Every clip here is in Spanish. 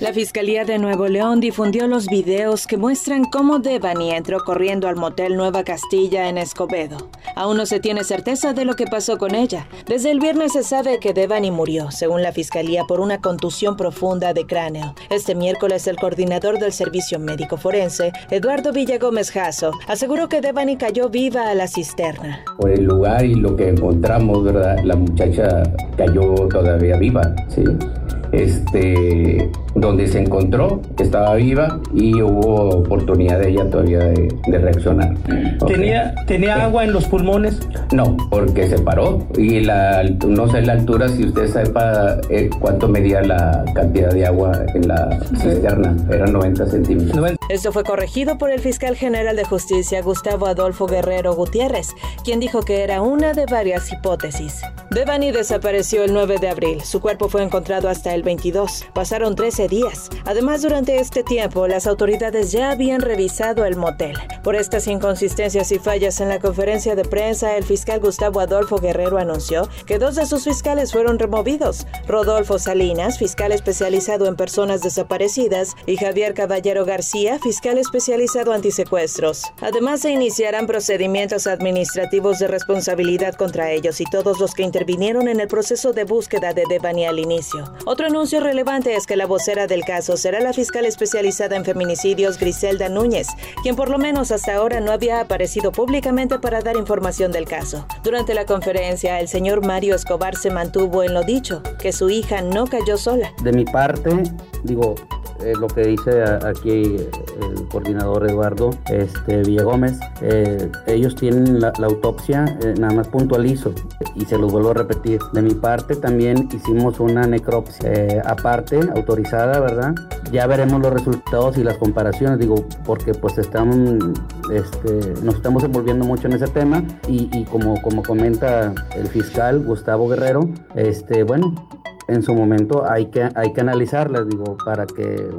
La Fiscalía de Nuevo León difundió los videos que muestran cómo Devani entró corriendo al motel Nueva Castilla en Escobedo. Aún no se tiene certeza de lo que pasó con ella. Desde el viernes se sabe que Devani murió, según la Fiscalía, por una contusión profunda de cráneo. Este miércoles el coordinador del Servicio Médico Forense, Eduardo Villagómez Jasso, aseguró que Devani cayó viva a la cisterna. Por el lugar y lo que encontramos, ¿verdad? La muchacha cayó todavía viva, ¿sí? Este, donde se encontró, estaba viva y hubo oportunidad de ella todavía de, reaccionar. ¿Tenía, ¿Tenía agua en los pulmones? No, porque se paró y la, no sé la altura, si usted sepa eh, cuánto medía la cantidad de agua en la cisterna, eran 90 centímetros. Esto fue corregido por el fiscal general de justicia Gustavo Adolfo Guerrero Gutiérrez, quien dijo que era una de varias hipótesis. Devani desapareció el 9 de abril. Su cuerpo fue encontrado hasta el 22. Pasaron 13 días. Además, durante este tiempo, las autoridades ya habían revisado el motel. Por estas inconsistencias y fallas en la conferencia de prensa, el fiscal Gustavo Adolfo Guerrero anunció que dos de sus fiscales fueron removidos. Rodolfo Salinas, fiscal especializado en personas desaparecidas, y Javier Caballero García, fiscal especializado antisecuestros. Además, se iniciarán procedimientos administrativos de responsabilidad contra ellos y todos los que intervinieron en el proceso de búsqueda de Devani al inicio. Otro anuncio relevante es que la vocera del caso será la fiscal especializada en feminicidios Griselda Núñez, quien por lo menos hasta ahora no había aparecido públicamente para dar información del caso. Durante la conferencia, el señor Mario Escobar se mantuvo en lo dicho, que su hija no cayó sola. De mi parte, digo, eh, lo que dice aquí el coordinador Eduardo este, Villagómez. Eh, ellos tienen la, autopsia, eh, nada más puntualizo y se los vuelvo a repetir. De mi parte también hicimos una necropsia aparte, autorizada, ¿verdad? Ya veremos los resultados y las comparaciones, digo, porque pues estamos, este, nos estamos envolviendo mucho en ese tema y, y como, como comenta el fiscal Gustavo Guerrero, este, bueno, en su momento hay que, hay que analizarlas, digo, para que,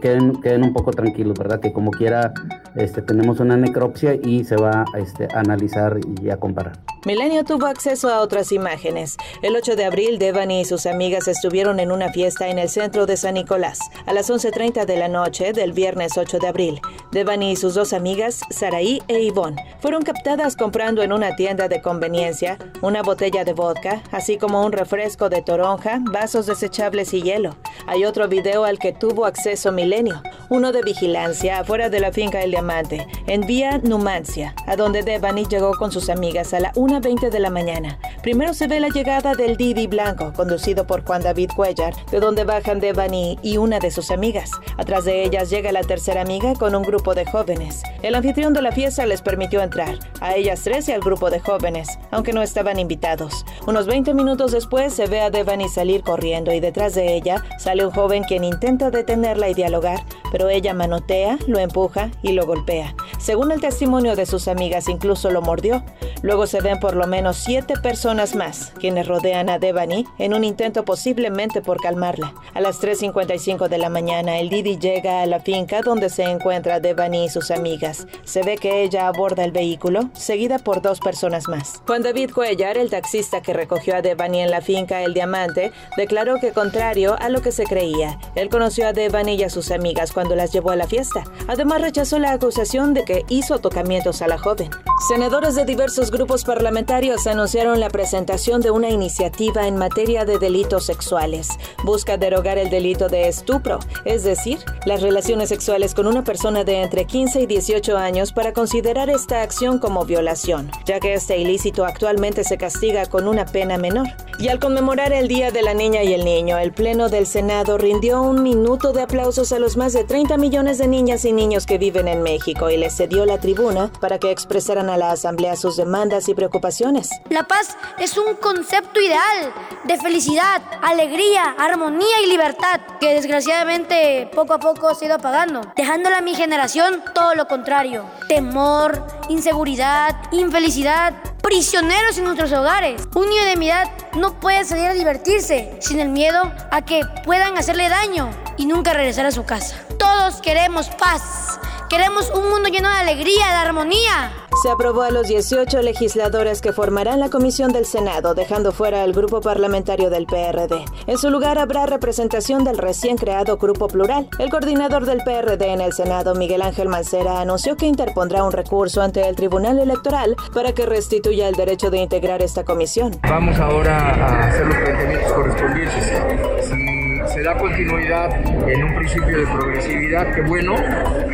queden, queden, un poco tranquilos, ¿verdad? Que como quiera este, tenemos una necropsia y se va este, a analizar y a comparar. Milenio tuvo acceso a otras imágenes. El 8 de abril, Devani y sus amigas estuvieron en una fiesta en el centro de San Nicolás. A las 11.30 de la noche del viernes 8 de abril, Devani y sus dos amigas, Saraí e Ivonne, fueron captadas comprando en una tienda de conveniencia una botella de vodka, así como un refresco de toronja, vasos desechables y hielo. Hay otro video al que tuvo acceso Milenio, uno de vigilancia afuera de la finca El Diamante, en Vía Numancia, a donde Devani llegó con sus amigas a la 1.20 de la mañana. Primero se ve la llegada del Didi Blanco, conducido por Juan David Cuellar, de donde bajan Devani y una de sus amigas. Atrás de ellas llega la tercera amiga con un grupo de jóvenes. El anfitrión de la fiesta les permitió entrar, a ellas tres y al grupo de jóvenes, aunque no estaban invitados. Unos 20 minutos después se ve a Devani salir corriendo y detrás de ella sale un joven quien intenta detenerla y dialogar, pero ella manotea, lo empuja y lo golpea. Según el testimonio de sus amigas, incluso lo mordió. Luego se ven por lo menos siete personas más, quienes rodean a Devani en un intento posiblemente por calmarla. A las 3.55 de la mañana, el Didi llega a la finca donde se encuentra Devani y sus amigas. Se ve que ella aborda el vehículo, seguida por dos personas más. Juan David Cuellar, el taxista que recogió a Devani en la finca El Diamante, declaró que contrario a lo que se creía, él conoció a Devani y a sus amigas cuando las llevó a la fiesta. Además, rechazó la acusación de que hizo tocamientos a la joven. Senadores de diversos grupos parlamentarios anunciaron la presentación de una iniciativa en materia de delitos sexuales. Busca derogar el delito de estupro, es decir, las relaciones sexuales con una persona de entre 15 y 18 años para considerar esta acción como violación, ya que este ilícito actualmente se castiga con una pena menor. Y al conmemorar el Día de la Niña y el Niño, el Pleno del Senado rindió un minuto de aplausos a los más de 30 millones de niñas y niños que viven en México y les cedió la tribuna para que expresaran a la Asamblea sus demandas y preocupaciones. La paz es un concepto ideal de felicidad, alegría, armonía y libertad que desgraciadamente poco a poco se ha ido apagando, dejándole a mi generación todo lo contrario. Temor, inseguridad, infelicidad, prisioneros en nuestros hogares. Un niño de mi edad no puede salir a divertirse sin el miedo a que puedan hacerle daño y nunca regresar a su casa. Todos queremos paz. Queremos un mundo lleno de alegría, de armonía. Se aprobó a los 18 legisladores que formarán la comisión del Senado, dejando fuera al grupo parlamentario del PRD. En su lugar habrá representación del recién creado Grupo Plural. El coordinador del PRD en el Senado, Miguel Ángel Mancera, anunció que interpondrá un recurso ante el Tribunal Electoral para que restituya el derecho de integrar esta comisión. Vamos ahora a hacer los planteamientos correspondientes. Se da continuidad en un principio de progresividad, qué bueno,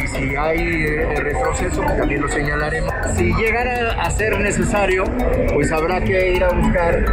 y si hay eh, retroceso, también lo señalaremos. Si llegara a ser necesario, pues habrá que ir a buscar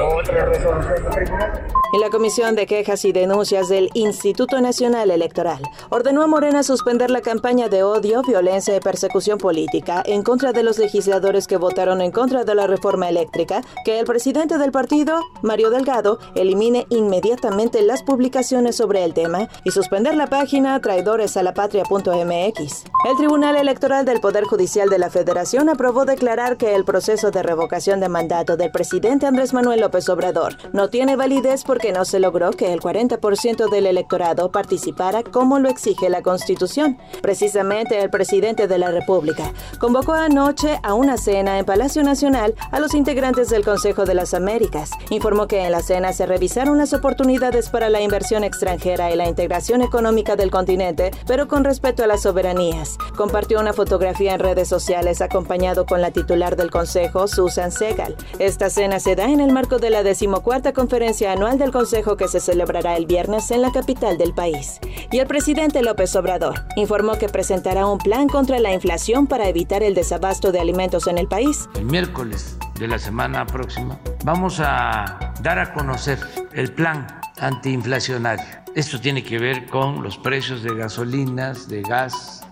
otra resolución del tribunal. En la Comisión de Quejas y Denuncias del Instituto Nacional Electoral ordenó a Morena suspender la campaña de odio, violencia y persecución política en contra de los legisladores que votaron en contra de la reforma eléctrica, que el presidente del partido, Mario Delgado, elimine inmediatamente las publicaciones sobre el tema y suspender la página traidoresalapatria.mx. El Tribunal Electoral del Poder Judicial de la Federación aprobó declarar que el proceso de revocación de mandato del presidente Andrés Manuel López Obrador no tiene validez por porque no se logró que el 40% del electorado participara como lo exige la Constitución. Precisamente el presidente de la República convocó anoche a una cena en Palacio Nacional a los integrantes del Consejo de las Américas. Informó que en la cena se revisaron las oportunidades para la inversión extranjera y la integración económica del continente, pero con respeto a las soberanías. Compartió una fotografía en redes sociales acompañado con la titular del Consejo, Susan Segal. Esta cena se da en el marco de la decimocuarta conferencia anual de el Consejo que se celebrará el viernes en la capital del país. Y el presidente López Obrador informó que presentará un plan contra la inflación para evitar el desabasto de alimentos en el país. El miércoles de la semana próxima vamos a dar a conocer el plan antiinflacionario. Esto tiene que ver con los precios de gasolinas, de gas,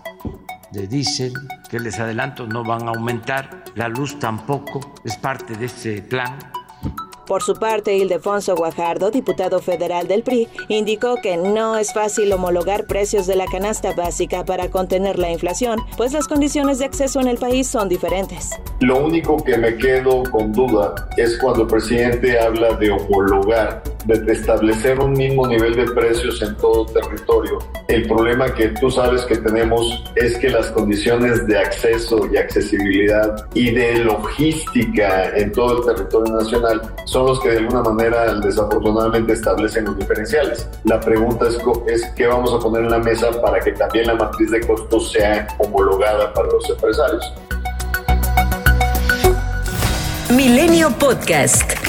de diésel, que les adelanto no van a aumentar, la luz tampoco, es parte de este plan por su parte, Ildefonso Guajardo, diputado federal del PRI, indicó que no es fácil homologar precios de la canasta básica para contener la inflación, pues las condiciones de acceso en el país son diferentes. Lo único que me quedo con duda es cuando el presidente habla de homologar, de establecer un mismo nivel de precios en todo territorio. El problema que tú sabes que tenemos es que las condiciones de acceso y accesibilidad y de logística en todo el territorio nacional son los que de alguna manera desafortunadamente establecen los diferenciales. La pregunta es, es qué vamos a poner en la mesa para que también la matriz de costos sea homologada para los empresarios. Milenio Podcast.